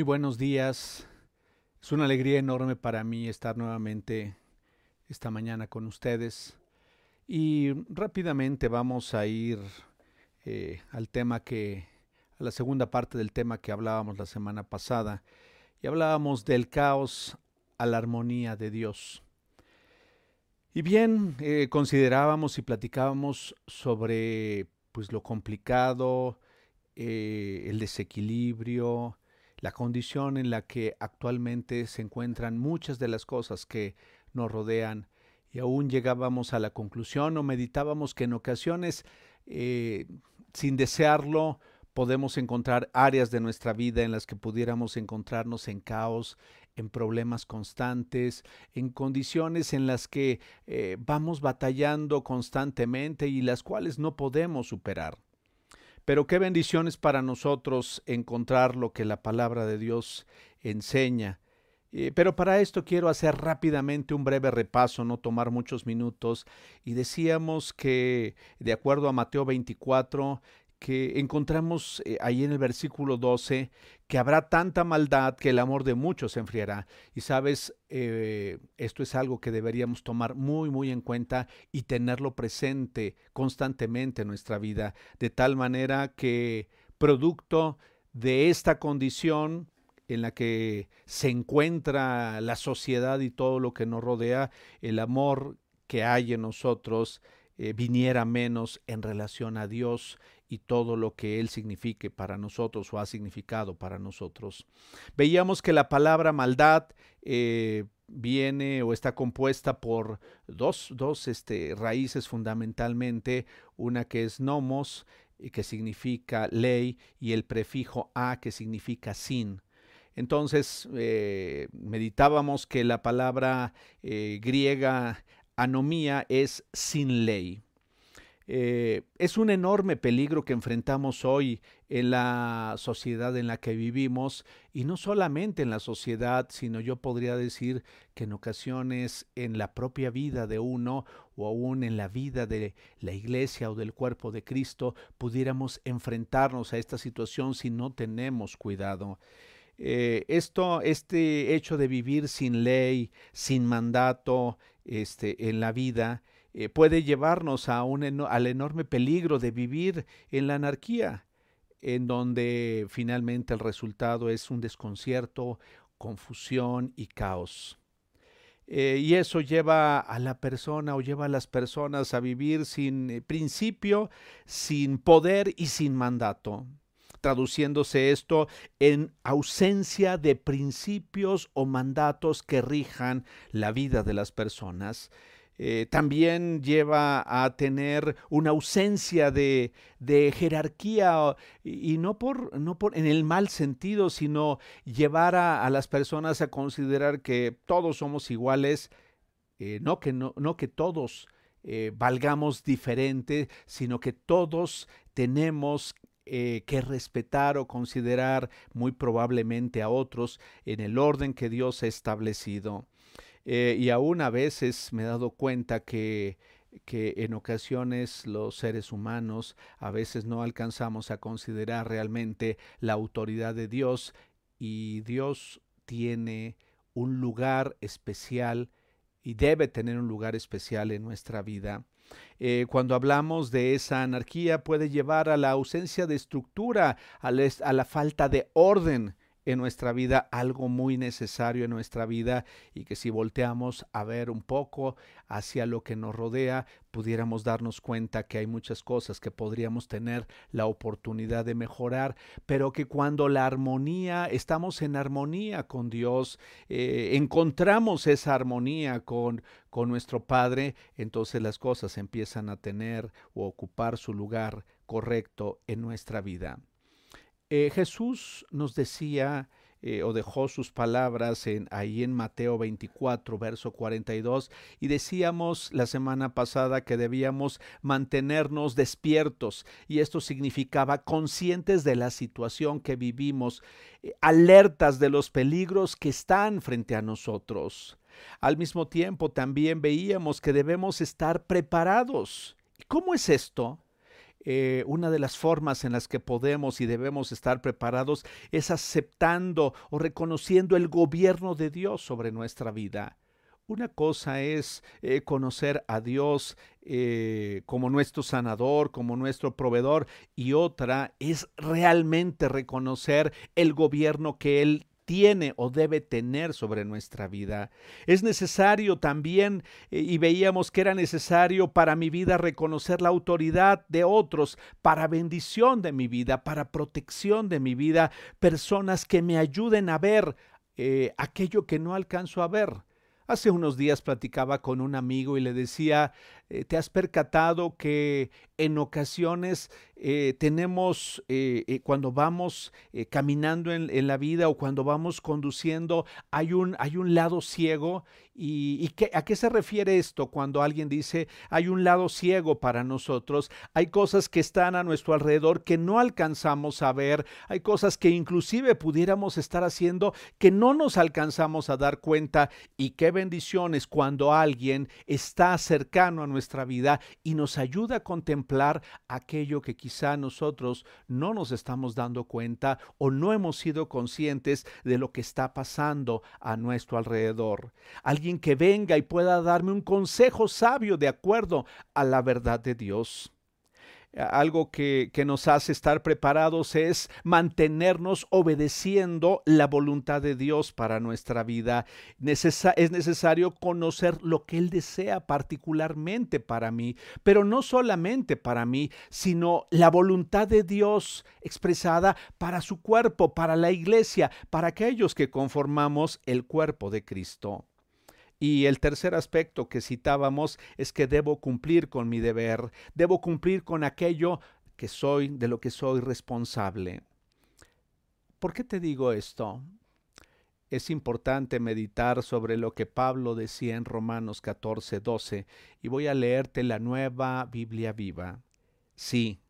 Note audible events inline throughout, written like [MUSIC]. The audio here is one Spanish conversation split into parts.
Muy buenos días. Es una alegría enorme para mí estar nuevamente esta mañana con ustedes. Y rápidamente vamos a ir eh, al tema que, a la segunda parte del tema que hablábamos la semana pasada. Y hablábamos del caos a la armonía de Dios. Y bien, eh, considerábamos y platicábamos sobre pues lo complicado, eh, el desequilibrio, la condición en la que actualmente se encuentran muchas de las cosas que nos rodean y aún llegábamos a la conclusión o meditábamos que en ocasiones, eh, sin desearlo, podemos encontrar áreas de nuestra vida en las que pudiéramos encontrarnos en caos, en problemas constantes, en condiciones en las que eh, vamos batallando constantemente y las cuales no podemos superar. Pero qué bendiciones para nosotros encontrar lo que la palabra de Dios enseña. Eh, pero para esto quiero hacer rápidamente un breve repaso, no tomar muchos minutos. Y decíamos que, de acuerdo a Mateo 24, que encontramos eh, ahí en el versículo 12 que habrá tanta maldad que el amor de muchos se enfriará. Y sabes, eh, esto es algo que deberíamos tomar muy, muy en cuenta y tenerlo presente constantemente en nuestra vida, de tal manera que producto de esta condición en la que se encuentra la sociedad y todo lo que nos rodea, el amor que hay en nosotros eh, viniera menos en relación a Dios y todo lo que Él signifique para nosotros o ha significado para nosotros. Veíamos que la palabra maldad eh, viene o está compuesta por dos, dos este, raíces fundamentalmente, una que es nomos, que significa ley, y el prefijo a, que significa sin. Entonces, eh, meditábamos que la palabra eh, griega anomía es sin ley. Eh, es un enorme peligro que enfrentamos hoy en la sociedad en la que vivimos y no solamente en la sociedad, sino yo podría decir que en ocasiones en la propia vida de uno o aún en la vida de la iglesia o del cuerpo de Cristo pudiéramos enfrentarnos a esta situación si no tenemos cuidado. Eh, esto, este hecho de vivir sin ley, sin mandato, este, en la vida, eh, puede llevarnos a un, al enorme peligro de vivir en la anarquía, en donde finalmente el resultado es un desconcierto, confusión y caos. Eh, y eso lleva a la persona o lleva a las personas a vivir sin eh, principio, sin poder y sin mandato traduciéndose esto en ausencia de principios o mandatos que rijan la vida de las personas. Eh, también lleva a tener una ausencia de, jerarquía y, no, por, no por en el mal sentido, sino llevar a, las personas a considerar que todos somos iguales, eh, no, que no, no que todos eh, valgamos diferente, sino que todos tenemos que respetar o considerar muy probablemente a otros en el orden que Dios ha establecido. Eh, y aún a veces me he dado cuenta que, que en ocasiones los seres humanos a veces no alcanzamos a considerar realmente la autoridad de Dios y Dios tiene un lugar especial y debe tener un lugar especial en nuestra vida. Eh, cuando hablamos de esa anarquía puede llevar a la ausencia de estructura, a la falta de orden en nuestra vida, algo muy necesario en nuestra vida y que si volteamos a ver un poco hacia lo que nos rodea, pudiéramos darnos cuenta que hay muchas cosas que podríamos tener la oportunidad de mejorar, pero que cuando la armonía, estamos en armonía con Dios, eh, encontramos esa armonía con, con nuestro Padre, entonces las cosas empiezan a tener o ocupar su lugar correcto en nuestra vida. Eh, Jesús nos decía eh, o dejó sus palabras en, ahí en Mateo 24, verso 42, y decíamos la semana pasada que debíamos mantenernos despiertos, y esto significaba conscientes de la situación que vivimos, eh, alertas de los peligros que están frente a nosotros. Al mismo tiempo también veíamos que debemos estar preparados. ¿Cómo es esto? Eh, una de las formas en las que podemos y debemos estar preparados es aceptando o reconociendo el gobierno de Dios sobre nuestra vida. Una cosa es eh, conocer a Dios eh, como nuestro sanador, como nuestro proveedor, y otra es realmente reconocer el gobierno que Él tiene o debe tener sobre nuestra vida. Es necesario también, eh, y veíamos que era necesario para mi vida reconocer la autoridad de otros, para bendición de mi vida, para protección de mi vida, personas que me ayuden a ver aquello que no alcanzo a ver. Hace unos días platicaba con un amigo y le decía, eh, ¿te has percatado que en ocasiones eh, tenemos, eh, cuando vamos caminando en, la vida o cuando vamos conduciendo, hay un, hay un lado ciego ¿Y, qué, a qué se refiere esto cuando alguien dice hay un lado ciego para nosotros? Hay cosas que están a nuestro alrededor que no alcanzamos a ver, hay cosas que inclusive pudiéramos estar haciendo que no nos alcanzamos a dar cuenta y qué bendiciones cuando alguien está cercano a nuestra vida y nos ayuda a contemplar aquello que quizá nosotros no nos estamos dando cuenta o no hemos sido conscientes de lo que está pasando a nuestro alrededor. Alguien que venga y pueda darme un consejo sabio de acuerdo a la verdad de Dios. Algo que, nos hace estar preparados es mantenernos obedeciendo la voluntad de Dios para nuestra vida. es necesario conocer lo que Él desea particularmente para mí, pero no solamente para mí, sino la voluntad de Dios expresada para su cuerpo, para la iglesia, para aquellos que conformamos el cuerpo de Cristo. Y el tercer aspecto que citábamos es que debo cumplir con mi deber, debo cumplir con aquello que soy, de lo que soy responsable. ¿Por qué te digo esto? Es importante meditar sobre lo que Pablo decía en Romanos 14, 12, y voy a leerte la nueva Biblia viva. Sí,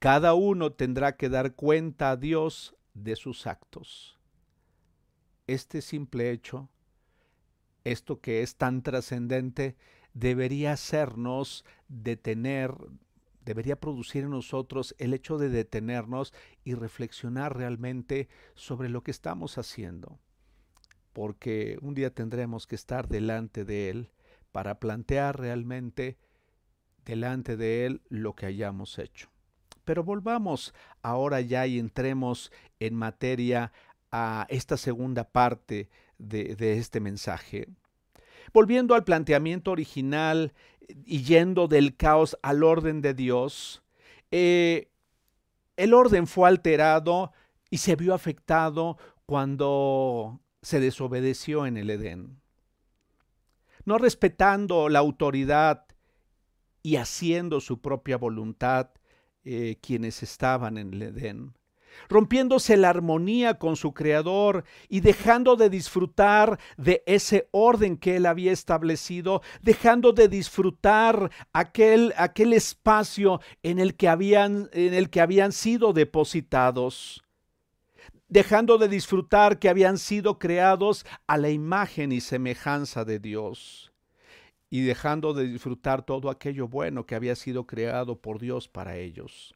cada uno tendrá que dar cuenta a Dios de sus actos. Este simple hecho esto que es tan trascendente debería hacernos detener, debería producir en nosotros el hecho de detenernos y reflexionar realmente sobre lo que estamos haciendo. Porque un día tendremos que estar delante de Él para plantear realmente delante de Él lo que hayamos hecho. Pero volvamos ahora ya y entremos en materia a esta segunda parte de, este mensaje. Volviendo al planteamiento original y yendo del caos al orden de Dios, eh, el orden fue alterado y se vio afectado cuando se desobedeció en el Edén. No respetando la autoridad y haciendo su propia voluntad eh, quienes estaban en el Edén rompiéndose la armonía con su creador y dejando de disfrutar de ese orden que él había establecido, dejando de disfrutar aquel, aquel espacio en el, que habían, en el que habían sido depositados dejando de disfrutar que habían sido creados a la imagen y semejanza de Dios, y dejando de disfrutar todo aquello bueno que había sido creado por Dios para ellos.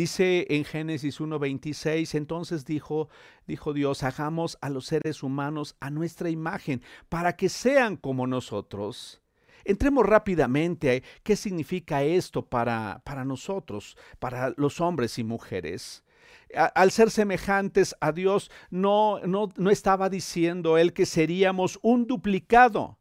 Dice en Génesis 1:26, entonces dijo, dijo Dios, hagamos a los seres humanos a nuestra imagen, para que sean como nosotros. Entremos rápidamente a qué significa esto para, para nosotros, para los hombres y mujeres. al ser semejantes a Dios, no, no, no estaba diciendo él que seríamos un duplicado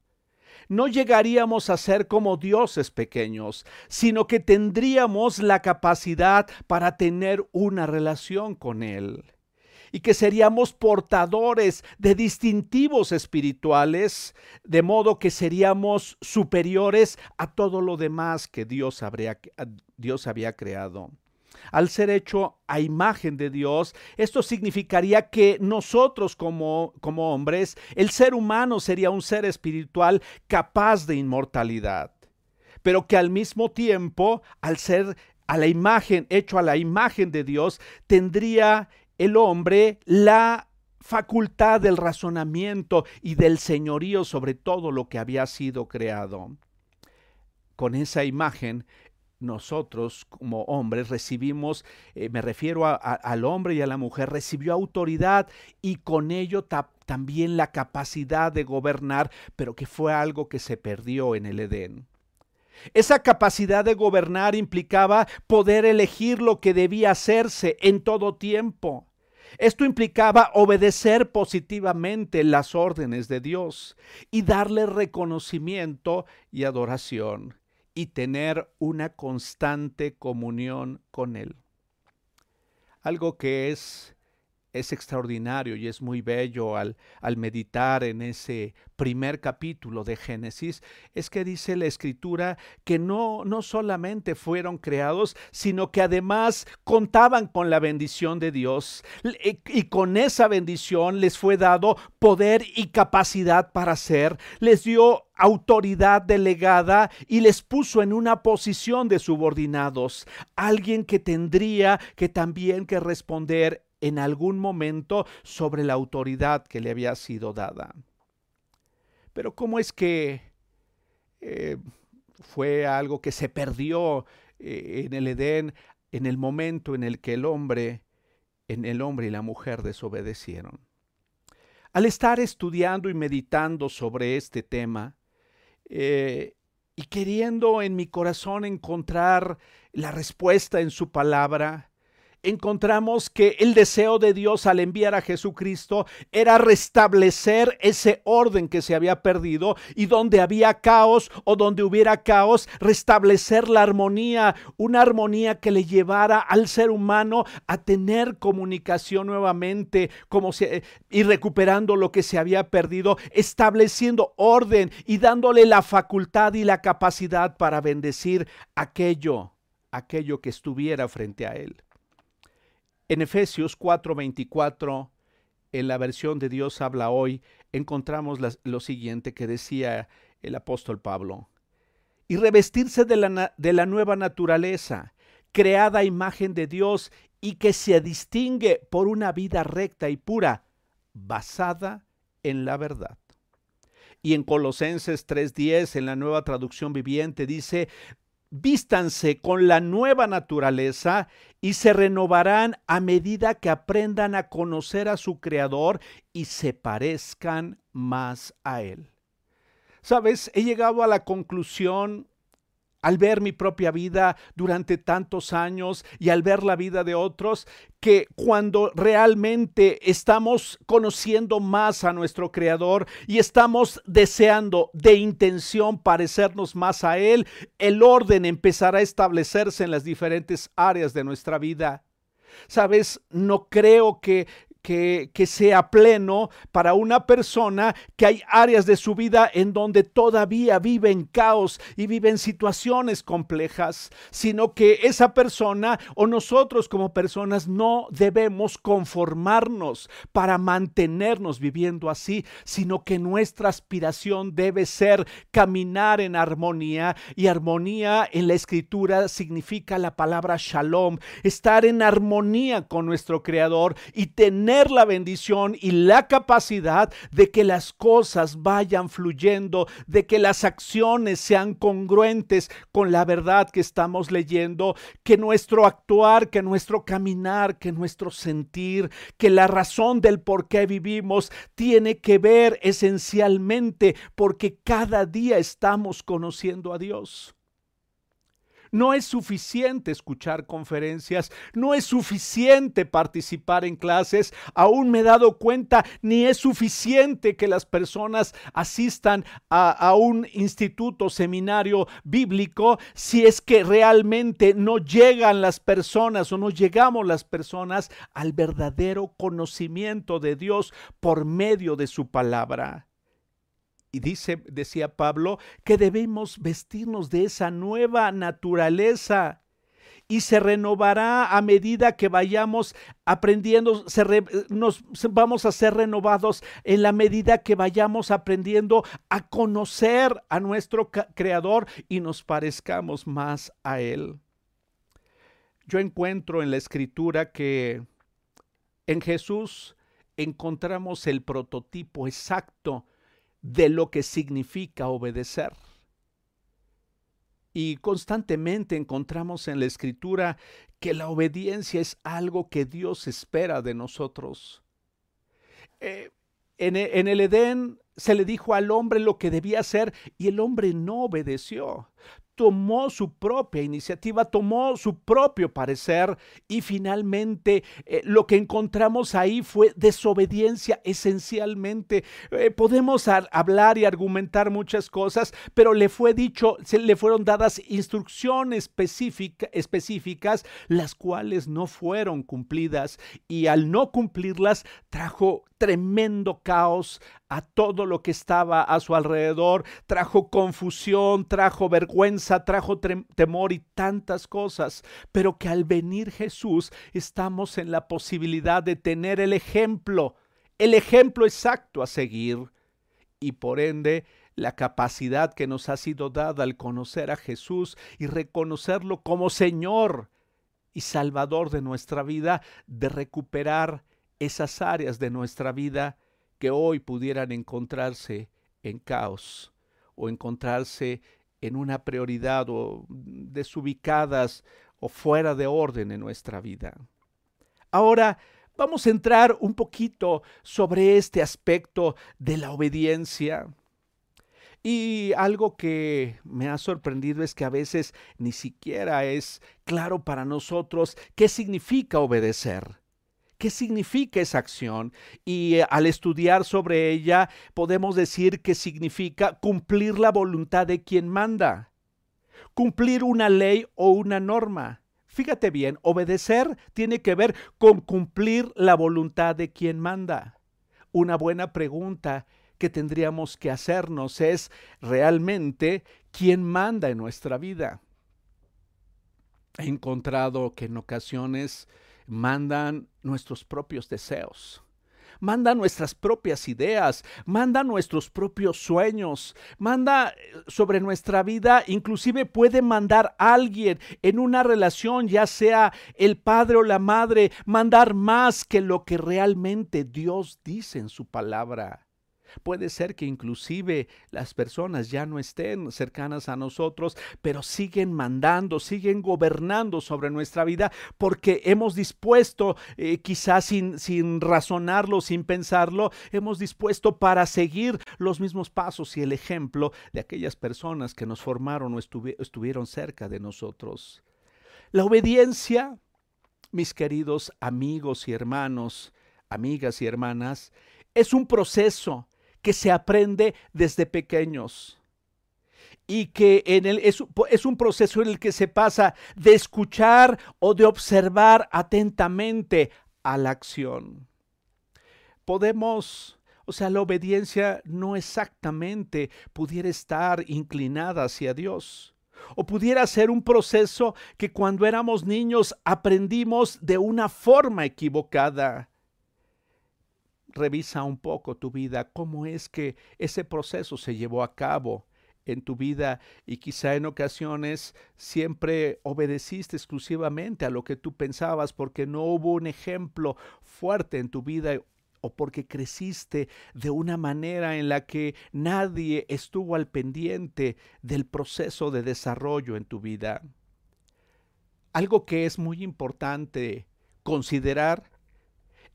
no llegaríamos a ser como dioses pequeños, sino que tendríamos la capacidad para tener una relación con Él. Y que seríamos portadores de distintivos espirituales, de modo que seríamos superiores a todo lo demás que Dios, habría, Dios había creado al ser hecho a imagen de Dios, esto significaría que nosotros como, como hombres, el ser humano sería un ser espiritual capaz de inmortalidad, pero que al mismo tiempo, al ser a la imagen, hecho a la imagen de Dios, tendría el hombre la facultad del razonamiento y del señorío sobre todo lo que había sido creado. Con esa imagen, nosotros como hombres recibimos, eh, me refiero al hombre y a la mujer, recibió autoridad y con ello también la capacidad de gobernar, pero que fue algo que se perdió en el Edén. Esa capacidad de gobernar implicaba poder elegir lo que debía hacerse en todo tiempo. Esto implicaba obedecer positivamente las órdenes de Dios y darle reconocimiento y adoración y tener una constante comunión con Él. Algo que es es extraordinario y es muy bello al, al, meditar en ese primer capítulo de Génesis, es que dice la escritura que no, no solamente fueron creados, sino que además contaban con la bendición de Dios y con esa bendición les fue dado poder y capacidad para ser, les dio autoridad delegada y les puso en una posición de subordinados, alguien que tendría que también que responder en algún momento sobre la autoridad que le había sido dada. Pero ¿cómo es que eh, fue algo que se perdió eh, en el Edén en el momento en el que el hombre, en el hombre y la mujer desobedecieron? Al estar estudiando y meditando sobre este tema, eh, y queriendo en mi corazón encontrar la respuesta en su palabra, encontramos que el deseo de Dios al enviar a Jesucristo era restablecer ese orden que se había perdido y donde había caos o donde hubiera caos, restablecer la armonía, una armonía que le llevara al ser humano a tener comunicación nuevamente como y recuperando lo que se había perdido, estableciendo orden y dándole la facultad y la capacidad para bendecir aquello, aquello que estuviera frente a él. En Efesios 4:24, en la versión de Dios habla hoy, encontramos lo siguiente que decía el apóstol Pablo. Y revestirse de la, nueva naturaleza, creada imagen de Dios y que se distingue por una vida recta y pura, basada en la verdad. Y en Colosenses 3:10, en la nueva traducción viviente, dice, vístanse con la nueva naturaleza y se renovarán a medida que aprendan a conocer a su Creador y se parezcan más a Él. Sabes, he llegado a la conclusión al ver mi propia vida durante tantos años y al ver la vida de otros, que cuando realmente estamos conociendo más a nuestro Creador y estamos deseando de intención parecernos más a Él, el orden empezará a establecerse en las diferentes áreas de nuestra vida. Sabes, no creo que que, sea pleno para una persona que hay áreas de su vida en donde todavía vive en caos y vive en situaciones complejas, sino que esa persona o nosotros como personas no debemos conformarnos para mantenernos viviendo así, sino que nuestra aspiración debe ser caminar en armonía. Y armonía en la escritura significa la palabra shalom, estar en armonía con nuestro creador y tener la bendición y la capacidad de que las cosas vayan fluyendo, de que las acciones sean congruentes con la verdad que estamos leyendo, que nuestro actuar, que nuestro caminar, que nuestro sentir, que la razón del por qué vivimos tiene que ver esencialmente porque cada día estamos conociendo a Dios. No es suficiente escuchar conferencias, no es suficiente participar en clases, aún me he dado cuenta, ni es suficiente que las personas asistan a, un instituto, seminario bíblico, si es que realmente no llegan las personas o no llegamos las personas al verdadero conocimiento de Dios por medio de su palabra. Y dice, decía Pablo, que debemos vestirnos de esa nueva naturaleza y se renovará a medida que vayamos aprendiendo, nos vamos a ser renovados en la medida que vayamos aprendiendo a conocer a nuestro Creador y nos parezcamos más a Él. Yo encuentro en la escritura que en Jesús encontramos el prototipo exacto de lo que significa obedecer. Y constantemente encontramos en la escritura que la obediencia es algo que Dios espera de nosotros. Eh, en, en el Edén se le dijo al hombre lo que debía hacer y el hombre no obedeció tomó su propia iniciativa, tomó su propio parecer y finalmente eh, lo que encontramos ahí fue desobediencia esencialmente. Eh, podemos hablar y argumentar muchas cosas, pero le fue dicho, se le fueron dadas instrucciones específicas, las cuales no fueron cumplidas y al no cumplirlas trajo tremendo caos a todo lo que estaba a su alrededor, trajo confusión, trajo vergüenza, trajo temor y tantas cosas, pero que al venir Jesús estamos en la posibilidad de tener el ejemplo, el ejemplo exacto a seguir. Y por ende la capacidad que nos ha sido dada al conocer a Jesús y reconocerlo como Señor y Salvador de nuestra vida, de recuperar esas áreas de nuestra vida que hoy pudieran encontrarse en caos o encontrarse en una prioridad o desubicadas o fuera de orden en nuestra vida. Ahora vamos a entrar un poquito sobre este aspecto de la obediencia. Y algo que me ha sorprendido es que a veces ni siquiera es claro para nosotros qué significa obedecer qué significa esa acción y eh, al estudiar sobre ella podemos decir que significa cumplir la voluntad de quien manda, cumplir una ley o una norma. Fíjate bien, obedecer tiene que ver con cumplir la voluntad de quien manda. Una buena pregunta que tendríamos que hacernos es realmente quién manda en nuestra vida. He encontrado que en ocasiones mandan nuestros propios deseos. Manda nuestras propias ideas, manda nuestros propios sueños, manda eh, sobre nuestra vida, inclusive puede mandar alguien en una relación, ya sea el padre o la madre, mandar más que lo que realmente Dios dice en su palabra. Puede ser que inclusive las personas ya no estén cercanas a nosotros, pero siguen mandando, siguen gobernando sobre nuestra vida porque hemos dispuesto, eh, quizás sin, sin razonarlo, sin pensarlo, hemos dispuesto para seguir los mismos pasos y el ejemplo de aquellas personas que nos formaron o estuvieron cerca de nosotros. La obediencia, mis queridos amigos y hermanos, amigas y hermanas, es un proceso que se aprende desde pequeños y que en es, es, un proceso en el que se pasa de escuchar o de observar atentamente a la acción. Podemos, o sea, la obediencia no exactamente pudiera estar inclinada hacia Dios. O pudiera ser un proceso que cuando éramos niños aprendimos de una forma equivocada revisa un poco tu vida, cómo es que ese proceso se llevó a cabo en tu vida y quizá en ocasiones siempre obedeciste exclusivamente a lo que tú pensabas porque no hubo un ejemplo fuerte en tu vida o porque creciste de una manera en la que nadie estuvo al pendiente del proceso de desarrollo en tu vida. Algo que es muy importante considerar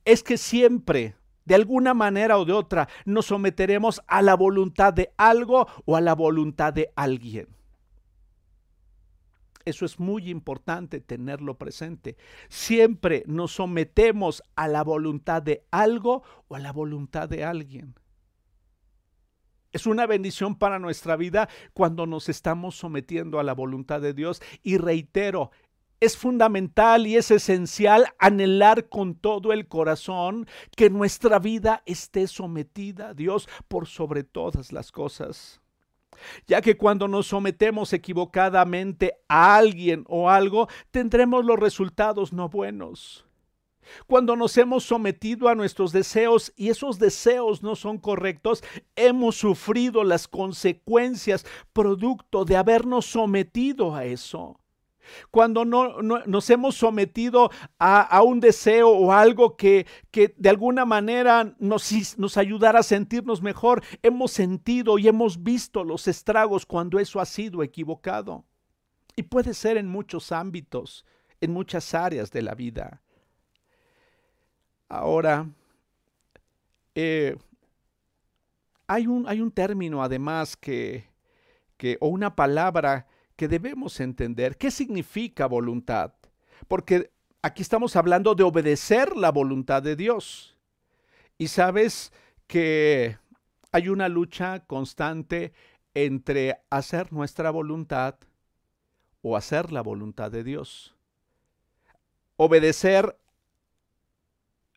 es que siempre de alguna manera o de otra nos someteremos a la voluntad de algo o a la voluntad de alguien. Eso es muy importante tenerlo presente. Siempre nos sometemos a la voluntad de algo o a la voluntad de alguien. Es una bendición para nuestra vida cuando nos estamos sometiendo a la voluntad de Dios. Y reitero, es fundamental y es esencial anhelar con todo el corazón que nuestra vida esté sometida a Dios por sobre todas las cosas. Ya que cuando nos sometemos equivocadamente a alguien o algo, tendremos los resultados no buenos. Cuando nos hemos sometido a nuestros deseos y esos deseos no son correctos, hemos sufrido las consecuencias producto de habernos sometido a eso. Cuando no, nos hemos sometido a, un deseo o algo que, que de alguna manera nos, nos ayudara a sentirnos mejor, hemos sentido y hemos visto los estragos cuando eso ha sido equivocado. Y puede ser en muchos ámbitos, en muchas áreas de la vida. Ahora, eh, hay, un, hay, un, término además que, que, o una palabra que debemos entender. ¿Qué significa voluntad? Porque aquí estamos hablando de obedecer la voluntad de Dios. Y sabes que hay una lucha constante entre hacer nuestra voluntad o hacer la voluntad de Dios. Obedecer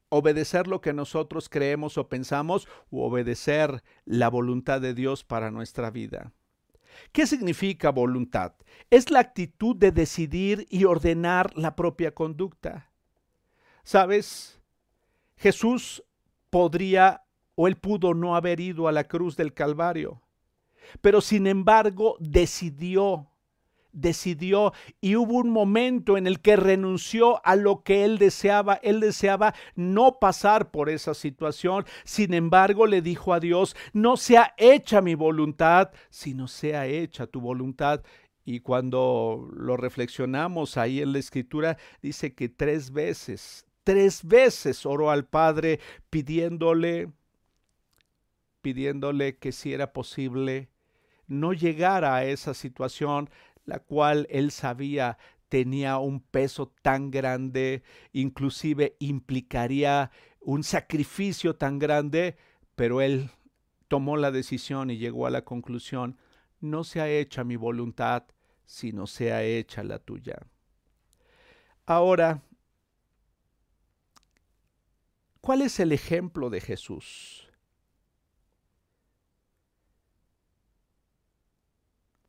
obedecer lo que nosotros creemos o pensamos o obedecer la voluntad de Dios para nuestra vida. ¿Qué significa voluntad? Es la actitud de decidir y ordenar la propia conducta. ¿Sabes? Jesús podría o él pudo no haber ido a la cruz del Calvario, pero sin embargo decidió decidió y hubo un momento en el que renunció a lo que él deseaba. Él deseaba no pasar por esa situación. Sin embargo, le dijo a Dios, no sea hecha mi voluntad, sino sea hecha tu voluntad. Y cuando lo reflexionamos ahí en la escritura, dice que tres veces, tres veces oró al Padre pidiéndole, pidiéndole que si era posible no llegara a esa situación la cual él sabía tenía un peso tan grande, inclusive implicaría un sacrificio tan grande, pero él tomó la decisión y llegó a la conclusión, no sea hecha mi voluntad, sino sea hecha la tuya. Ahora, ¿cuál es el ejemplo de Jesús?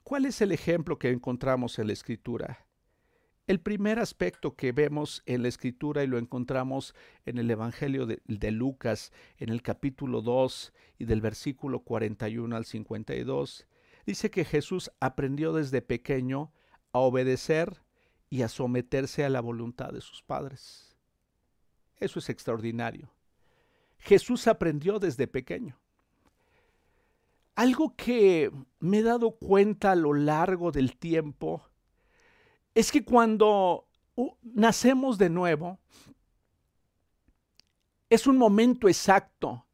¿Cuál es el ejemplo que encontramos en la escritura? El primer aspecto que vemos en la escritura y lo encontramos en el Evangelio de, Lucas, en el capítulo 2 y del versículo 41 al 52, dice que Jesús aprendió desde pequeño a obedecer y a someterse a la voluntad de sus padres. Eso es extraordinario. Jesús aprendió desde pequeño. Algo que me he dado cuenta a lo largo del tiempo es que cuando nacemos de nuevo, es un momento exacto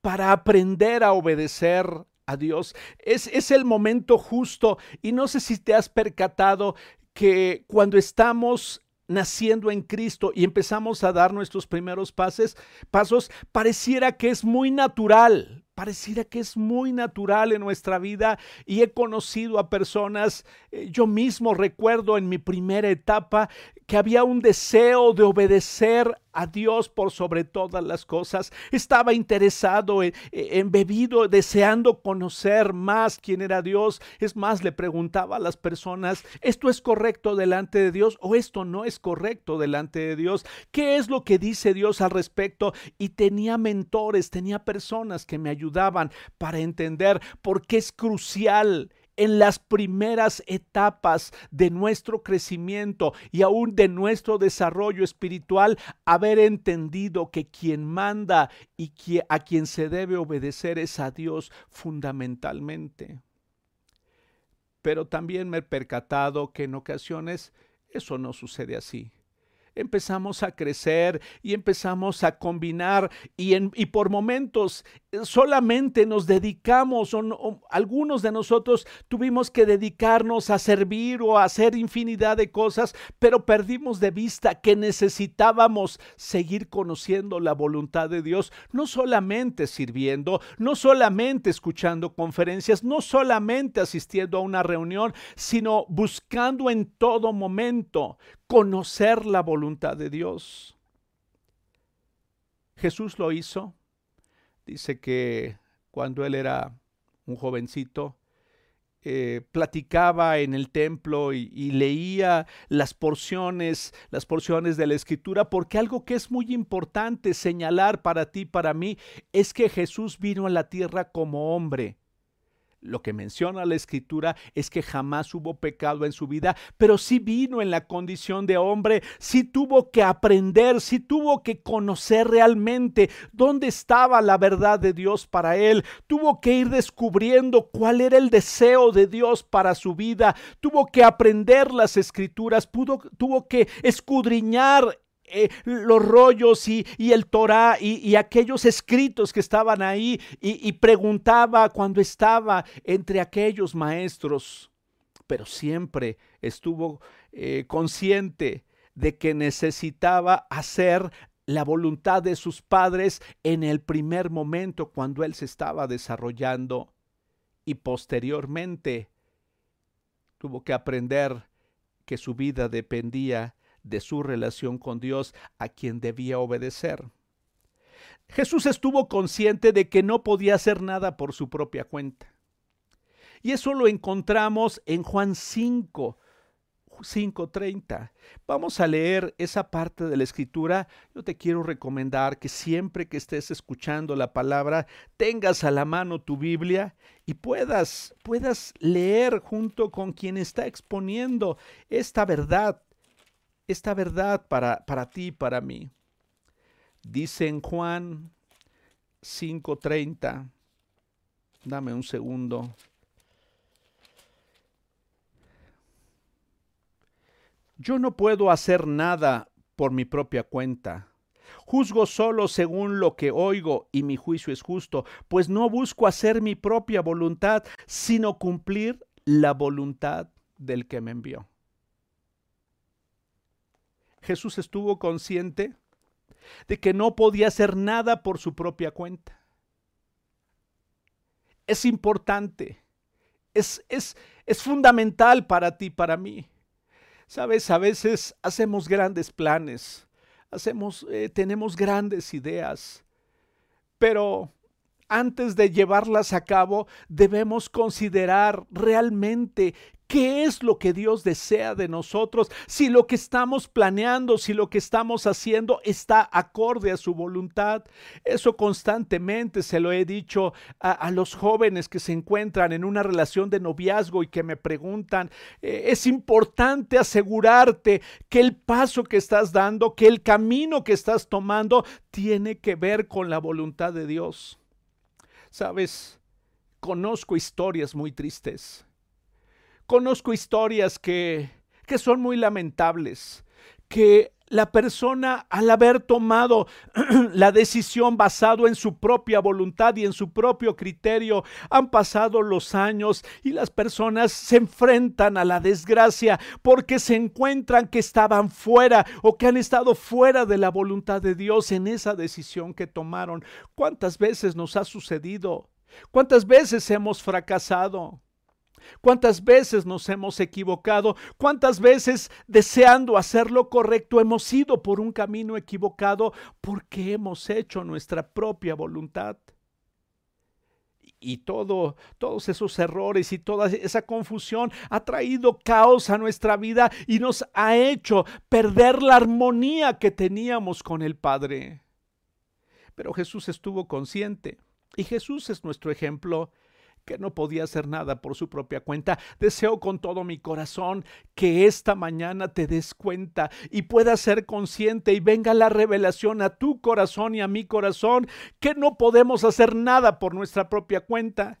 para aprender a obedecer a Dios. Es, es, el momento justo y no sé si te has percatado que cuando estamos naciendo en Cristo y empezamos a dar nuestros primeros pases, pasos, pareciera que es muy natural, pareciera que es muy natural en nuestra vida y he conocido a personas, eh, yo mismo recuerdo en mi primera etapa que había un deseo de obedecer a Dios por sobre todas las cosas. Estaba interesado, embebido, deseando conocer más quién era Dios. Es más, le preguntaba a las personas, ¿esto es correcto delante de Dios o esto no es correcto delante de Dios? ¿Qué es lo que dice Dios al respecto? Y tenía mentores, tenía personas que me ayudaban para entender por qué es crucial en las primeras etapas de nuestro crecimiento y aún de nuestro desarrollo espiritual, haber entendido que quien manda y a quien se debe obedecer es a Dios fundamentalmente. Pero también me he percatado que en ocasiones eso no sucede así empezamos a crecer y empezamos a combinar y, en, y por momentos eh, solamente nos dedicamos, o, algunos de nosotros tuvimos que dedicarnos a servir o a hacer infinidad de cosas, pero perdimos de vista que necesitábamos seguir conociendo la voluntad de Dios, no solamente sirviendo, no solamente escuchando conferencias, no solamente asistiendo a una reunión, sino buscando en todo momento conocer la voluntad de Dios. Jesús lo hizo. Dice que cuando él era un jovencito, eh, platicaba en el templo y, y, leía las porciones, las porciones de la escritura, porque algo que es muy importante señalar para ti, para mí, es que Jesús vino a la tierra como hombre. Lo que menciona la escritura es que jamás hubo pecado en su vida, pero sí vino en la condición de hombre, sí tuvo que aprender, sí tuvo que conocer realmente dónde estaba la verdad de Dios para él, tuvo que ir descubriendo cuál era el deseo de Dios para su vida, tuvo que aprender las escrituras, pudo, tuvo que escudriñar eh, los rollos y, el Torah y, aquellos escritos que estaban ahí y, preguntaba cuando estaba entre aquellos maestros, pero siempre estuvo eh, consciente de que necesitaba hacer la voluntad de sus padres en el primer momento cuando él se estaba desarrollando. Y posteriormente tuvo que aprender que su vida dependía de su relación con Dios a quien debía obedecer. Jesús estuvo consciente de que no podía hacer nada por su propia cuenta. Y eso lo encontramos en Juan 5, 5.30. Vamos a leer esa parte de la escritura. Yo te quiero recomendar que siempre que estés escuchando la palabra, tengas a la mano tu Biblia y puedas, puedas leer junto con quien está exponiendo esta verdad esta verdad para, para ti y para mí. Dice en Juan 5:30, dame un segundo. Yo no puedo hacer nada por mi propia cuenta. Juzgo solo según lo que oigo y mi juicio es justo, pues no busco hacer mi propia voluntad, sino cumplir la voluntad del que me envió. Jesús estuvo consciente de que no podía hacer nada por su propia cuenta. Es importante, es, es, es fundamental para ti, para mí. Sabes, a veces hacemos grandes planes, hacemos, eh, tenemos grandes ideas, pero antes de llevarlas a cabo, debemos considerar realmente ¿Qué es lo que Dios desea de nosotros? Si lo que estamos planeando, si lo que estamos haciendo está acorde a su voluntad. Eso constantemente se lo he dicho a, los jóvenes que se encuentran en una relación de noviazgo y que me preguntan, eh, es importante asegurarte que el paso que estás dando, que el camino que estás tomando, tiene que ver con la voluntad de Dios. Sabes, conozco historias muy tristes Conozco historias que, que son muy lamentables, que la persona al haber tomado [CLEARS THROAT] la decisión basado en su propia voluntad y en su propio criterio, han pasado los años y las personas se enfrentan a la desgracia porque se encuentran que estaban fuera o que han estado fuera de la voluntad de Dios en esa decisión que tomaron. ¿Cuántas veces nos ha sucedido? ¿Cuántas veces hemos fracasado? ¿Cuántas veces nos hemos equivocado? ¿Cuántas veces deseando hacer lo correcto hemos ido por un camino equivocado porque hemos hecho nuestra propia voluntad? Y todo, todos esos errores y toda esa confusión ha traído caos a nuestra vida y nos ha hecho perder la armonía que teníamos con el Padre. Pero Jesús estuvo consciente y Jesús es nuestro ejemplo que no podía hacer nada por su propia cuenta. Deseo con todo mi corazón que esta mañana te des cuenta y puedas ser consciente y venga la revelación a tu corazón y a mi corazón que no podemos hacer nada por nuestra propia cuenta.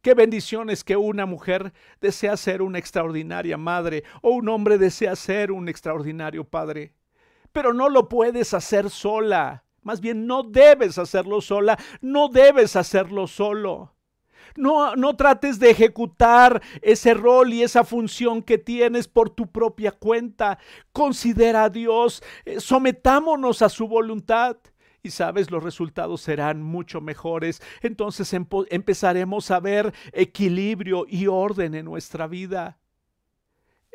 Qué bendiciones que una mujer desea ser una extraordinaria madre o un hombre desea ser un extraordinario padre. Pero no lo puedes hacer sola. Más bien, no debes hacerlo sola, no debes hacerlo solo. No, no trates de ejecutar ese rol y esa función que tienes por tu propia cuenta. Considera a Dios, eh, sometámonos a su voluntad y sabes, los resultados serán mucho mejores. Entonces empezaremos a ver equilibrio y orden en nuestra vida.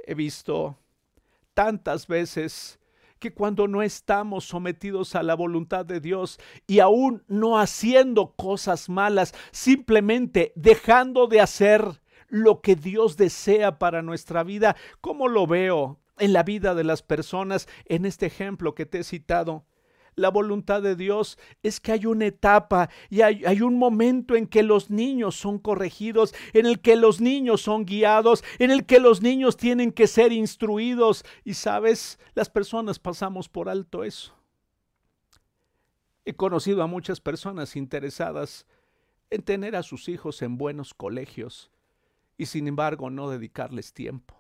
He visto tantas veces que cuando no estamos sometidos a la voluntad de Dios y aún no haciendo cosas malas, simplemente dejando de hacer lo que Dios desea para nuestra vida, como lo veo en la vida de las personas en este ejemplo que te he citado. La voluntad de Dios es que hay una etapa y hay, un momento en que los niños son corregidos, en el que los niños son guiados, en el que los niños tienen que ser instruidos. Y sabes, las personas pasamos por alto eso. He conocido a muchas personas interesadas en tener a sus hijos en buenos colegios y sin embargo no dedicarles tiempo.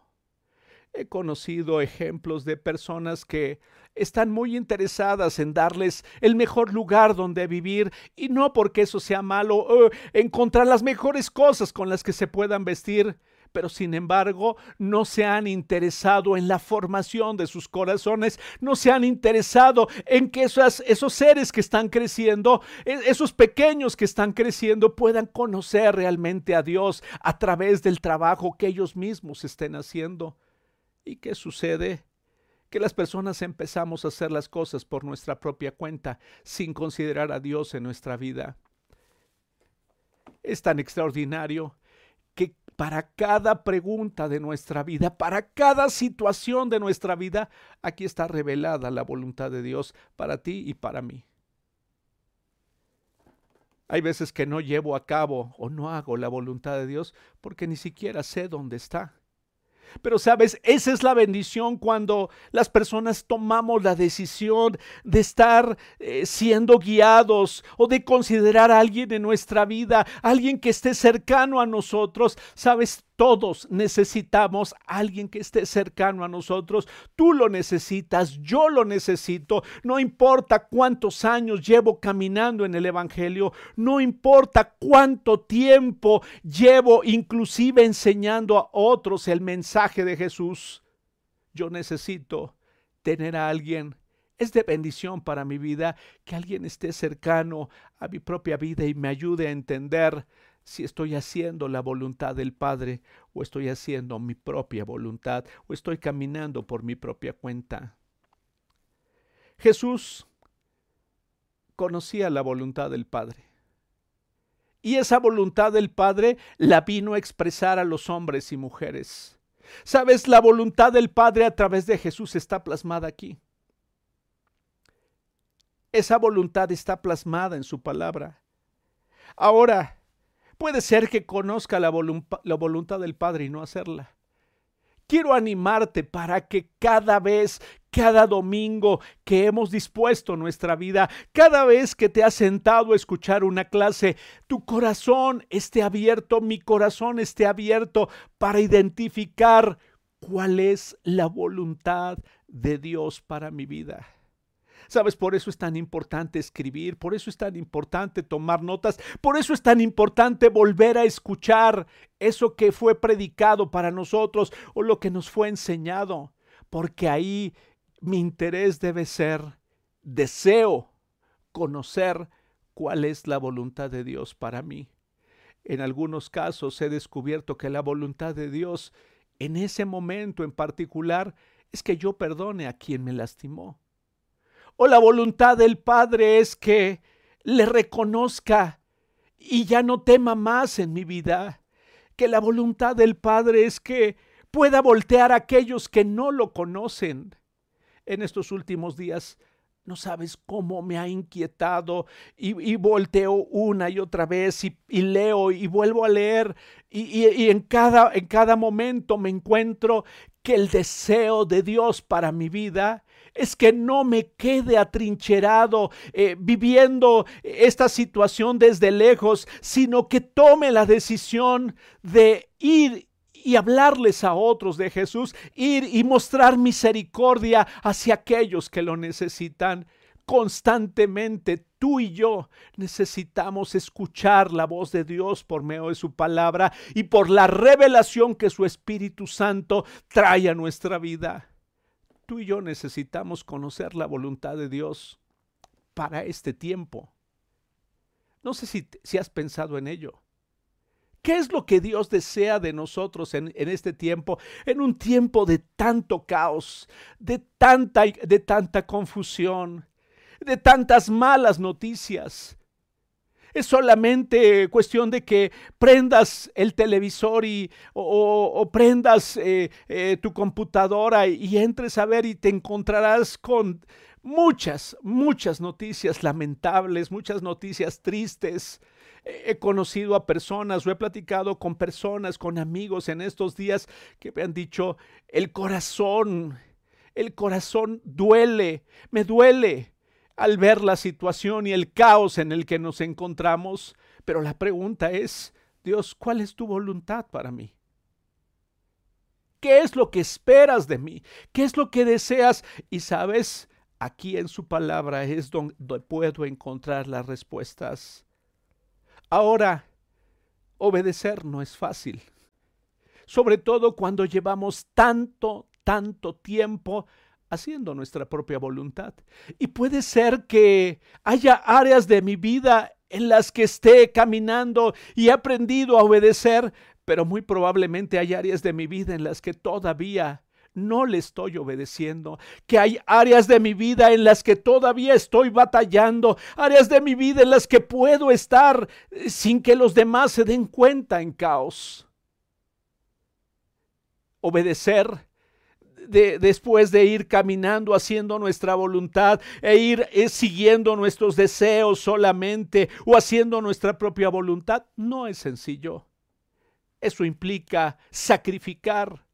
He conocido ejemplos de personas que están muy interesadas en darles el mejor lugar donde vivir y no porque eso sea malo, encontrar las mejores cosas con las que se puedan vestir, pero sin embargo no se han interesado en la formación de sus corazones, no se han interesado en que esos, esos seres que están creciendo, e, esos pequeños que están creciendo, puedan conocer realmente a Dios a través del trabajo que ellos mismos estén haciendo. ¿Y qué sucede? Que las personas empezamos a hacer las cosas por nuestra propia cuenta, sin considerar a Dios en nuestra vida. Es tan extraordinario que para cada pregunta de nuestra vida, para cada situación de nuestra vida, aquí está revelada la voluntad de Dios para ti y para mí. Hay veces que no llevo a cabo o no hago la voluntad de Dios porque ni siquiera sé dónde está. Pero sabes, esa es la bendición cuando las personas tomamos la decisión de estar eh, siendo guiados o de considerar a alguien en nuestra vida, alguien que esté cercano a nosotros. Sabes, todos necesitamos a alguien que esté cercano a nosotros. Tú lo necesitas, yo lo necesito. No importa cuántos años llevo caminando en el Evangelio, no importa cuánto tiempo llevo inclusive enseñando a otros el mensaje de Jesús. Yo necesito tener a alguien es de bendición para mi vida que alguien esté cercano a mi propia vida y me ayude a entender si estoy haciendo la voluntad del Padre o estoy haciendo mi propia voluntad o estoy caminando por mi propia cuenta. Jesús conocía la voluntad del Padre. Y esa voluntad del Padre la vino a expresar a los hombres y mujeres. Sabes, la voluntad del Padre a través de Jesús está plasmada aquí. Esa voluntad está plasmada en su palabra. Ahora, Puede ser que conozca la, la voluntad del Padre y no hacerla. Quiero animarte para que cada vez, cada domingo que hemos dispuesto nuestra vida, cada vez que te has sentado a escuchar una clase, tu corazón esté abierto, mi corazón esté abierto para identificar cuál es la voluntad de Dios para mi vida. Sabes, por eso es tan importante escribir, por eso es tan importante tomar notas, por eso es tan importante volver a escuchar eso que fue predicado para nosotros o lo que nos fue enseñado, porque ahí mi interés debe ser, deseo conocer cuál es la voluntad de Dios para mí. En algunos casos he descubierto que la voluntad de Dios en ese momento en particular es que yo perdone a quien me lastimó o la voluntad del Padre es que le reconozca y ya no tema más en mi vida. Que la voluntad del Padre es que pueda voltear a aquellos que no lo conocen. En estos últimos días no sabes cómo me ha inquietado y, volteo una y otra vez y, leo y vuelvo a leer y, y, en, cada, en cada momento me encuentro que el deseo de Dios para mi vida es que no me quede atrincherado eh, viviendo esta situación desde lejos, sino que tome la decisión de ir y hablarles a otros de Jesús, ir y mostrar misericordia hacia aquellos que lo necesitan. Constantemente tú y yo necesitamos escuchar la voz de Dios por medio de su palabra y por la revelación que su Espíritu Santo trae a nuestra vida. Tú y yo necesitamos conocer la voluntad de Dios para este tiempo. No sé si, si has pensado en ello. ¿Qué es lo que Dios desea de nosotros en, en, este tiempo? En un tiempo de tanto caos, de tanta, de tanta confusión, de tantas malas noticias, es solamente cuestión de que prendas el televisor y, o, prendas eh, eh, tu computadora y, entres a ver y te encontrarás con muchas, muchas noticias lamentables, muchas noticias tristes. He conocido a personas o he platicado con personas, con amigos en estos días que me han dicho, el corazón, el corazón duele, me duele al ver la situación y el caos en el que nos encontramos. Pero la pregunta es, Dios, ¿cuál es tu voluntad para mí? ¿Qué es lo que esperas de mí? ¿Qué es lo que deseas? Y sabes, aquí en su palabra es donde puedo encontrar las respuestas. Ahora, obedecer no es fácil, sobre todo cuando llevamos tanto, tanto tiempo haciendo nuestra propia voluntad. Y puede ser que haya áreas de mi vida en las que esté caminando y he aprendido a obedecer, pero muy probablemente hay áreas de mi vida en las que todavía no le estoy obedeciendo, que hay áreas de mi vida en las que todavía estoy batallando, áreas de mi vida en las que puedo estar eh, sin que los demás se den cuenta en caos. Obedecer de, después de ir caminando haciendo nuestra voluntad e ir eh, siguiendo nuestros deseos solamente o haciendo nuestra propia voluntad no es sencillo. Eso implica sacrificar.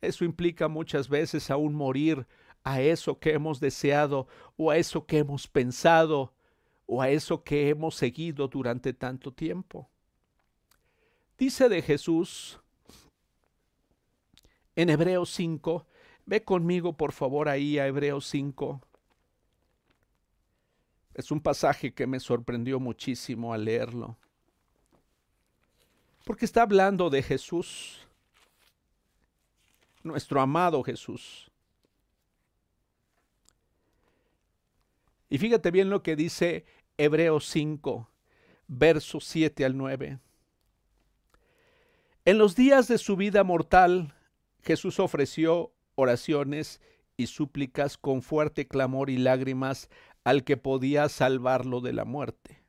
Eso implica muchas veces aún morir a eso que hemos deseado o a eso que hemos pensado o a eso que hemos seguido durante tanto tiempo. Dice de Jesús en Hebreos 5, ve conmigo por favor ahí a Hebreos 5. Es un pasaje que me sorprendió muchísimo al leerlo. Porque está hablando de Jesús, nuestro amado Jesús. Y fíjate bien lo que dice Hebreos 5, versos 7 al 9. En los días de su vida mortal, Jesús ofreció oraciones y súplicas con fuerte clamor y lágrimas al que podía salvarlo de la muerte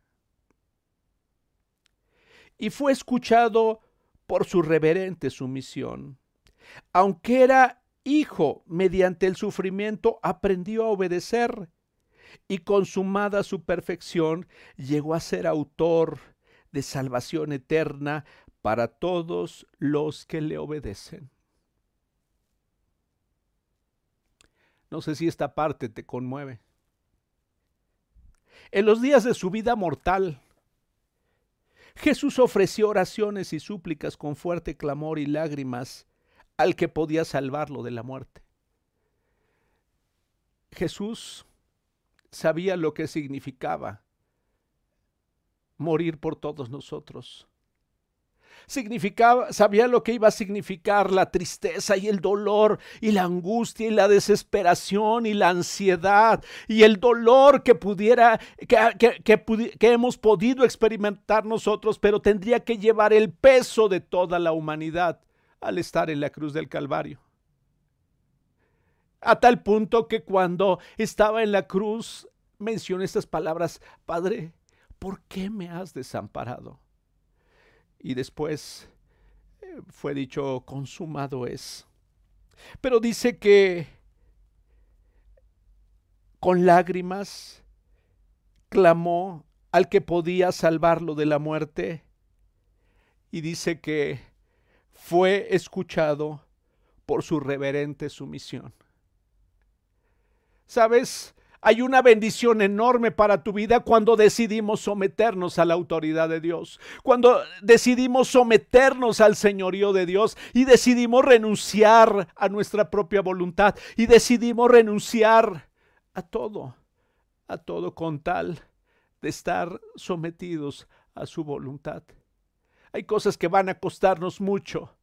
y fue escuchado por su reverente sumisión. Aunque era hijo, mediante el sufrimiento aprendió a obedecer y consumada su perfección llegó a ser autor de salvación eterna para todos los que le obedecen. No sé si esta parte te conmueve. En los días de su vida mortal, Jesús ofreció oraciones y súplicas con fuerte clamor y lágrimas al que podía salvarlo de la muerte. Jesús sabía lo que significaba morir por todos nosotros significaba, sabía lo que iba a significar la tristeza y el dolor y la angustia y la desesperación y la ansiedad y el dolor que pudiera, que, que hemos podido experimentar nosotros, pero tendría que llevar el peso de toda la humanidad al estar en la cruz del Calvario. A tal punto que cuando estaba en la cruz mencionó estas palabras, Padre, ¿por qué me has desamparado? Y después eh, fue dicho consumado es. Pero dice que con lágrimas clamó al que podía salvarlo de la muerte y dice que fue escuchado por su reverente sumisión. ¿Sabes? Hay una bendición enorme para tu vida cuando decidimos someternos a la autoridad de Dios, cuando decidimos someternos al señorío de Dios y decidimos renunciar a nuestra propia voluntad y decidimos renunciar a todo, a todo con tal de estar sometidos a su voluntad. Hay cosas que van a costarnos mucho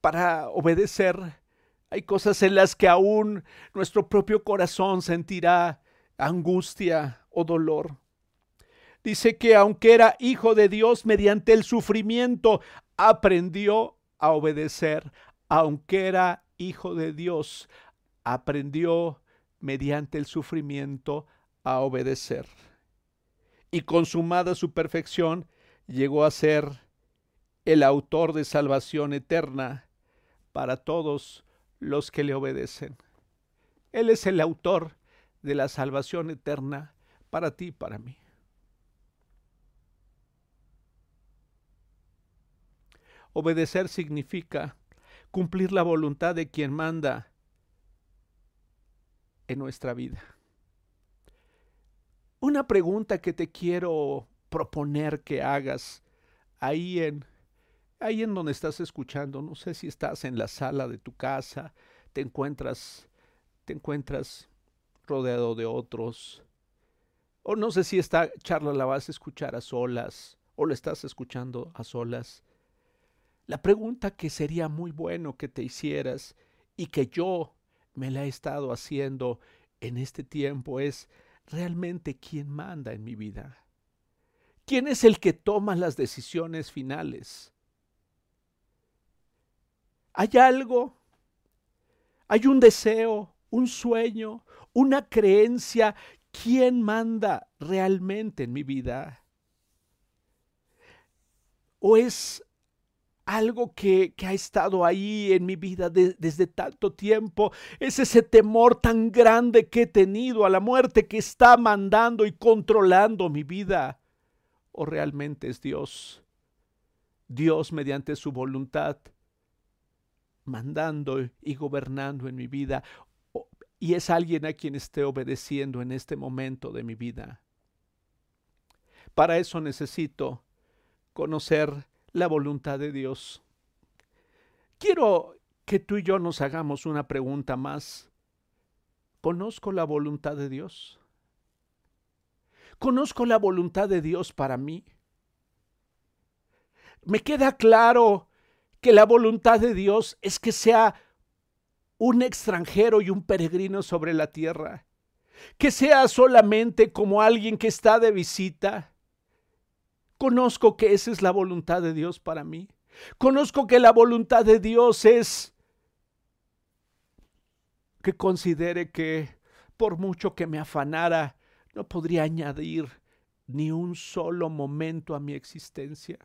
para obedecer hay cosas en las que aún nuestro propio corazón sentirá angustia o dolor. Dice que aunque era hijo de Dios mediante el sufrimiento, aprendió a obedecer. Aunque era hijo de Dios, aprendió mediante el sufrimiento a obedecer. Y consumada su perfección, llegó a ser el autor de salvación eterna para todos los que le obedecen. Él es el autor de la salvación eterna para ti y para mí. Obedecer significa cumplir la voluntad de quien manda en nuestra vida. Una pregunta que te quiero proponer que hagas ahí en ahí en donde estás escuchando, no sé si estás en la sala de tu casa, te encuentras te encuentras rodeado de otros o no sé si esta charla la vas a escuchar a solas o la estás escuchando a solas. La pregunta que sería muy bueno que te hicieras y que yo me la he estado haciendo en este tiempo es realmente quién manda en mi vida. ¿Quién es el que toma las decisiones finales? ¿Hay algo? ¿Hay un deseo, un sueño, una creencia? ¿Quién manda realmente en mi vida? ¿O es algo que, ha estado ahí en mi vida desde tanto tiempo. Es ese temor tan grande que he tenido a la muerte que está mandando y controlando mi vida. ¿O realmente es Dios? Dios mediante su voluntad mandando y gobernando en mi vida. Y es alguien a quien esté obedeciendo en este momento de mi vida. Para eso necesito conocer la voluntad de Dios. Quiero que tú y yo nos hagamos una pregunta más. ¿Conozco la voluntad de Dios? ¿Conozco la voluntad de Dios para mí? Me queda claro que la voluntad de Dios es que sea un extranjero y un peregrino sobre la tierra, que sea solamente como alguien que está de visita, Conozco que esa es la voluntad de Dios para mí. Conozco que la voluntad de Dios es que considere que por mucho que me afanara, no podría añadir ni un solo momento a mi existencia.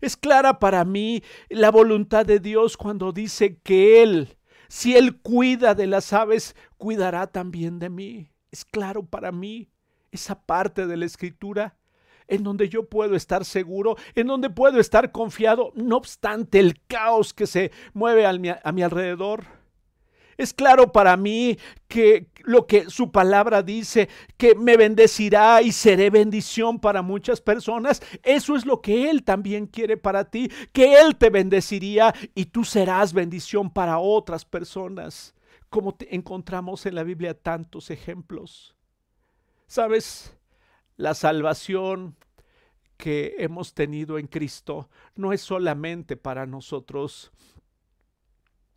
Es clara para mí la voluntad de Dios cuando dice que Él, si Él cuida de las aves, cuidará también de mí. Es claro para mí esa parte de la escritura en donde yo puedo estar seguro, en donde puedo estar confiado, no obstante el caos que se mueve a mi, alrededor. Es claro para mí que lo que su palabra dice, que me bendecirá y seré bendición para muchas personas, eso es lo que Él también quiere para ti, que Él te bendeciría y tú serás bendición para otras personas, como encontramos en la Biblia tantos ejemplos. ¿Sabes? La salvación que hemos tenido en Cristo no es solamente para nosotros,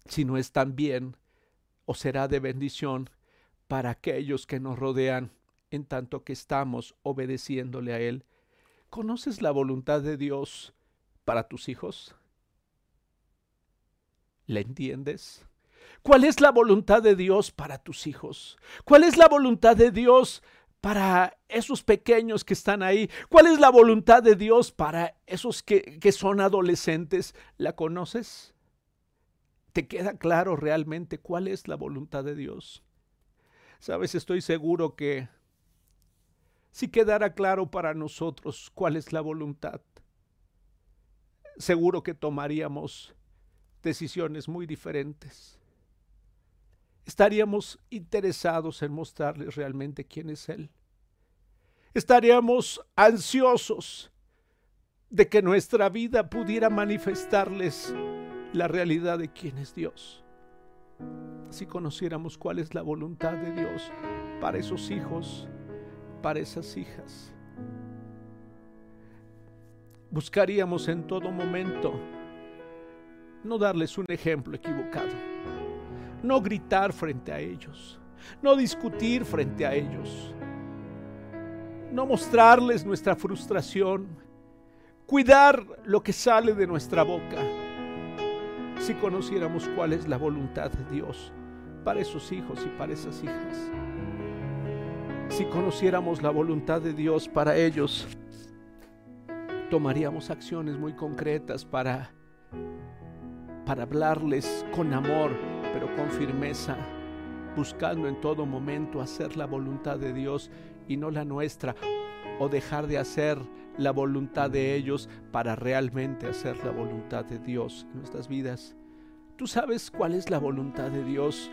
sino es también o será de bendición para aquellos que nos rodean en tanto que estamos obedeciéndole a Él. ¿Conoces la voluntad de Dios para tus hijos? ¿La entiendes? ¿Cuál es la voluntad de Dios para tus hijos? ¿Cuál es la voluntad de Dios para esos pequeños que están ahí? ¿Cuál es la voluntad de Dios para esos que, que, son adolescentes? ¿La conoces? ¿Te queda claro realmente cuál es la voluntad de Dios? Sabes, estoy seguro que si quedara claro para nosotros cuál es la voluntad, seguro que tomaríamos decisiones muy diferentes estaríamos interesados en mostrarles realmente quién es Él. Estaríamos ansiosos de que nuestra vida pudiera manifestarles la realidad de quién es Dios. Si conociéramos cuál es la voluntad de Dios para esos hijos, para esas hijas. Buscaríamos en todo momento no darles un ejemplo equivocado no gritar frente a ellos, no discutir frente a ellos, no mostrarles nuestra frustración, cuidar lo que sale de nuestra boca. Si conociéramos cuál es la voluntad de Dios para esos hijos y para esas hijas. Si conociéramos la voluntad de Dios para ellos, tomaríamos acciones muy concretas para para hablarles con amor, pero con firmeza, buscando en todo momento hacer la voluntad de Dios y no la nuestra, o dejar de hacer la voluntad de ellos para realmente hacer la voluntad de Dios en nuestras vidas. ¿Tú sabes cuál es la voluntad de Dios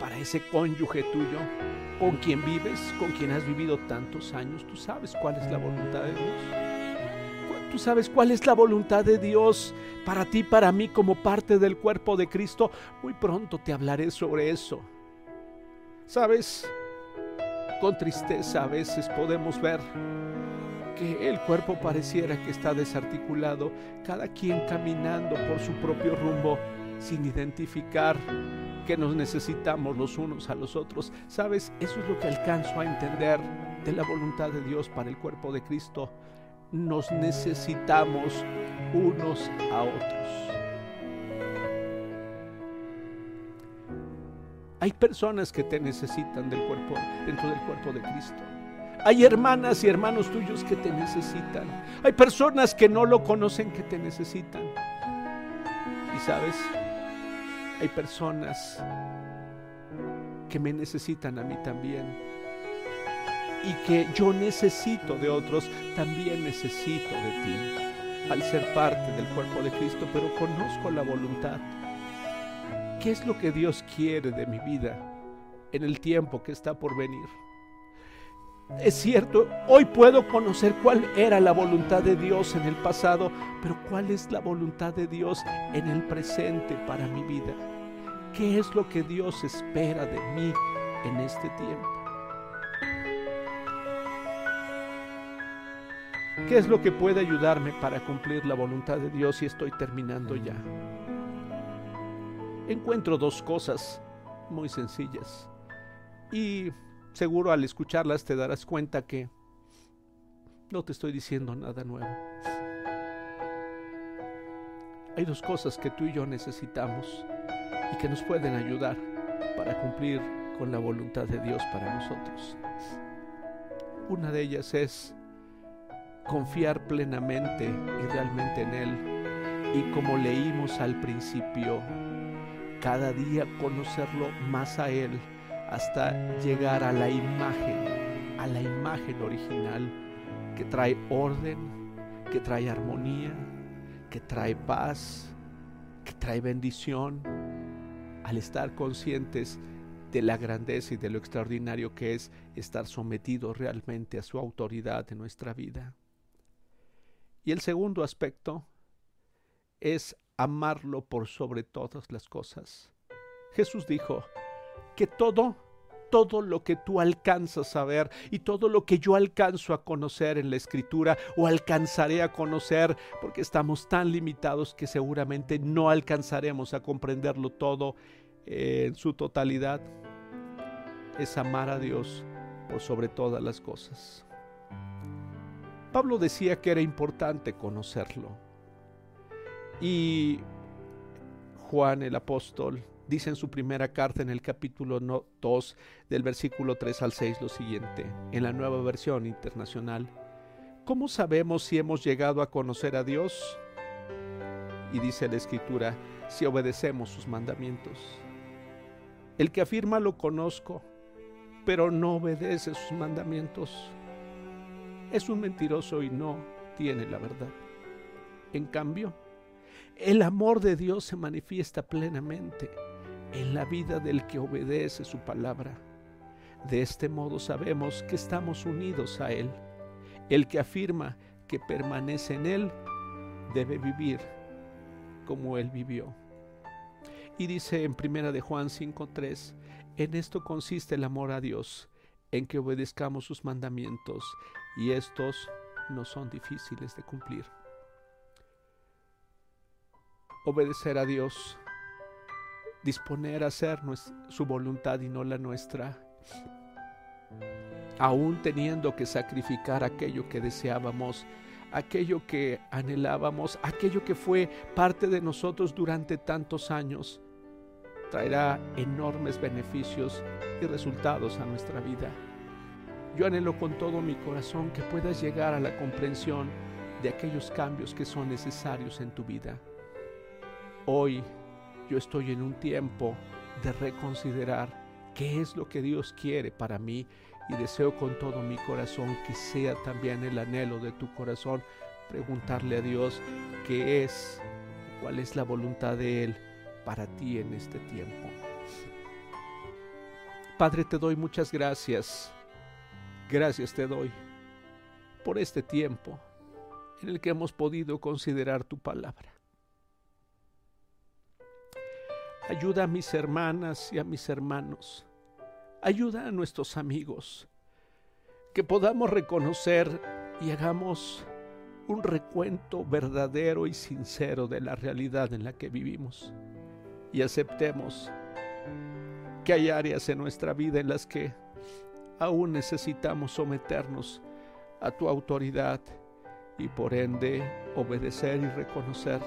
para ese cónyuge tuyo, con quien vives, con quien has vivido tantos años? ¿Tú sabes cuál es la voluntad de Dios? ¿Tú sabes cuál es la voluntad de Dios para ti, para mí, como parte del cuerpo de Cristo? Muy pronto te hablaré sobre eso. ¿Sabes? Con tristeza a veces podemos ver que el cuerpo pareciera que está desarticulado, cada quien caminando por su propio rumbo sin identificar que nos necesitamos los unos a los otros. ¿Sabes? Eso es lo que alcanzo a entender de la voluntad de Dios para el cuerpo de Cristo. Nos necesitamos unos a otros. Hay personas que te necesitan del cuerpo, dentro del cuerpo de Cristo. Hay hermanas y hermanos tuyos que te necesitan. Hay personas que no lo conocen que te necesitan. Y sabes, hay personas que me necesitan a mí también. Y que yo necesito de otros, también necesito de ti. Al ser parte del cuerpo de Cristo, pero conozco la voluntad. ¿Qué es lo que Dios quiere de mi vida en el tiempo que está por venir? Es cierto, hoy puedo conocer cuál era la voluntad de Dios en el pasado, pero cuál es la voluntad de Dios en el presente para mi vida. ¿Qué es lo que Dios espera de mí en este tiempo? ¿Qué es lo que puede ayudarme para cumplir la voluntad de Dios y estoy terminando ya? Encuentro dos cosas muy sencillas y seguro al escucharlas te darás cuenta que no te estoy diciendo nada nuevo. Hay dos cosas que tú y yo necesitamos y que nos pueden ayudar para cumplir con la voluntad de Dios para nosotros. Una de ellas es confiar plenamente y realmente en Él y como leímos al principio, cada día conocerlo más a Él hasta llegar a la imagen, a la imagen original que trae orden, que trae armonía, que trae paz, que trae bendición, al estar conscientes de la grandeza y de lo extraordinario que es estar sometido realmente a su autoridad en nuestra vida. Y el segundo aspecto es amarlo por sobre todas las cosas. Jesús dijo, que todo, todo lo que tú alcanzas a ver y todo lo que yo alcanzo a conocer en la escritura o alcanzaré a conocer, porque estamos tan limitados que seguramente no alcanzaremos a comprenderlo todo en su totalidad, es amar a Dios por sobre todas las cosas. Pablo decía que era importante conocerlo. Y Juan el apóstol dice en su primera carta en el capítulo 2 del versículo 3 al 6 lo siguiente, en la nueva versión internacional. ¿Cómo sabemos si hemos llegado a conocer a Dios? Y dice la escritura, si obedecemos sus mandamientos. El que afirma lo conozco, pero no obedece sus mandamientos, es un mentiroso y no tiene la verdad. En cambio, el amor de Dios se manifiesta plenamente en la vida del que obedece su palabra. De este modo sabemos que estamos unidos a Él. El que afirma que permanece en Él debe vivir como Él vivió. Y dice en primera de Juan 5:3, en esto consiste el amor a Dios, en que obedezcamos sus mandamientos, y estos no son difíciles de cumplir. Obedecer a Dios disponer a hacer su voluntad y no la nuestra, aún teniendo que sacrificar aquello que deseábamos, aquello que anhelábamos, aquello que fue parte de nosotros durante tantos años, traerá enormes beneficios y resultados a nuestra vida. Yo anhelo con todo mi corazón que puedas llegar a la comprensión de aquellos cambios que son necesarios en tu vida. Hoy yo estoy en un tiempo de reconsiderar qué es lo que Dios quiere para mí y deseo con todo mi corazón que sea también el anhelo de tu corazón preguntarle a Dios qué es, cuál es la voluntad de Él para ti en este tiempo. Padre, te doy muchas gracias. Gracias te doy por este tiempo en el que hemos podido considerar tu palabra. Ayuda a mis hermanas y a mis hermanos. Ayuda a nuestros amigos. Que podamos reconocer y hagamos un recuento verdadero y sincero de la realidad en la que vivimos. Y aceptemos que hay áreas en nuestra vida en las que aún necesitamos someternos a tu autoridad y por ende obedecer y reconocer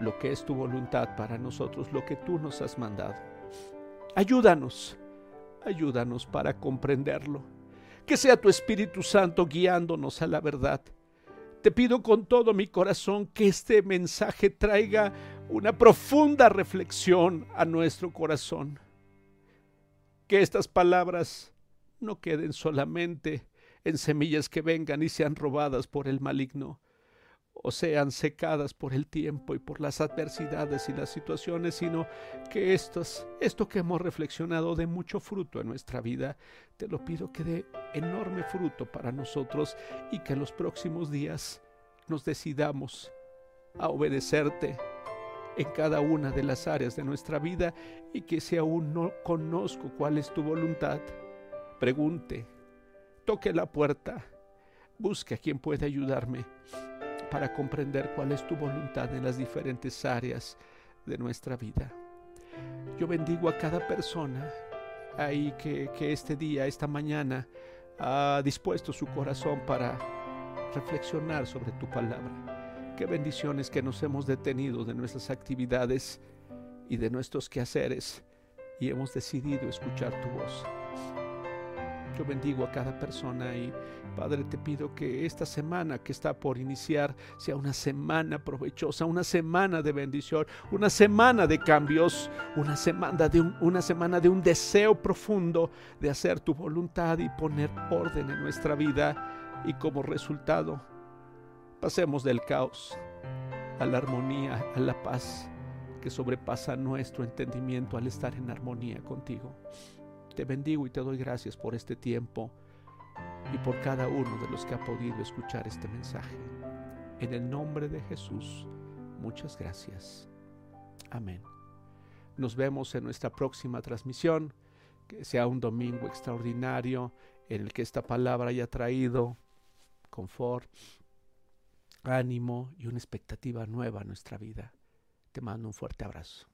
lo que es tu voluntad para nosotros, lo que tú nos has mandado. Ayúdanos, ayúdanos para comprenderlo. Que sea tu Espíritu Santo guiándonos a la verdad. Te pido con todo mi corazón que este mensaje traiga una profunda reflexión a nuestro corazón. Que estas palabras no queden solamente en semillas que vengan y sean robadas por el maligno, o sean secadas por el tiempo y por las adversidades y las situaciones, sino que estos, esto que hemos reflexionado dé mucho fruto en nuestra vida. Te lo pido que dé enorme fruto para nosotros y que en los próximos días nos decidamos a obedecerte en cada una de las áreas de nuestra vida y que si aún no conozco cuál es tu voluntad, pregunte, toque la puerta, busque a quien pueda ayudarme para comprender cuál es tu voluntad en las diferentes áreas de nuestra vida. Yo bendigo a cada persona ahí que, que este día, esta mañana, ha dispuesto su corazón para reflexionar sobre tu palabra. Qué bendiciones que nos hemos detenido de nuestras actividades y de nuestros quehaceres y hemos decidido escuchar tu voz. Yo bendigo a cada persona y Padre te pido que esta semana que está por iniciar sea una semana provechosa, una semana de bendición, una semana de cambios, una semana de un, una semana de un deseo profundo de hacer tu voluntad y poner orden en nuestra vida y como resultado pasemos del caos a la armonía, a la paz que sobrepasa nuestro entendimiento al estar en armonía contigo. Te bendigo y te doy gracias por este tiempo y por cada uno de los que ha podido escuchar este mensaje. En el nombre de Jesús, muchas gracias. Amén. Nos vemos en nuestra próxima transmisión, que sea un domingo extraordinario en el que esta palabra haya traído confort, ánimo y una expectativa nueva a nuestra vida. Te mando un fuerte abrazo.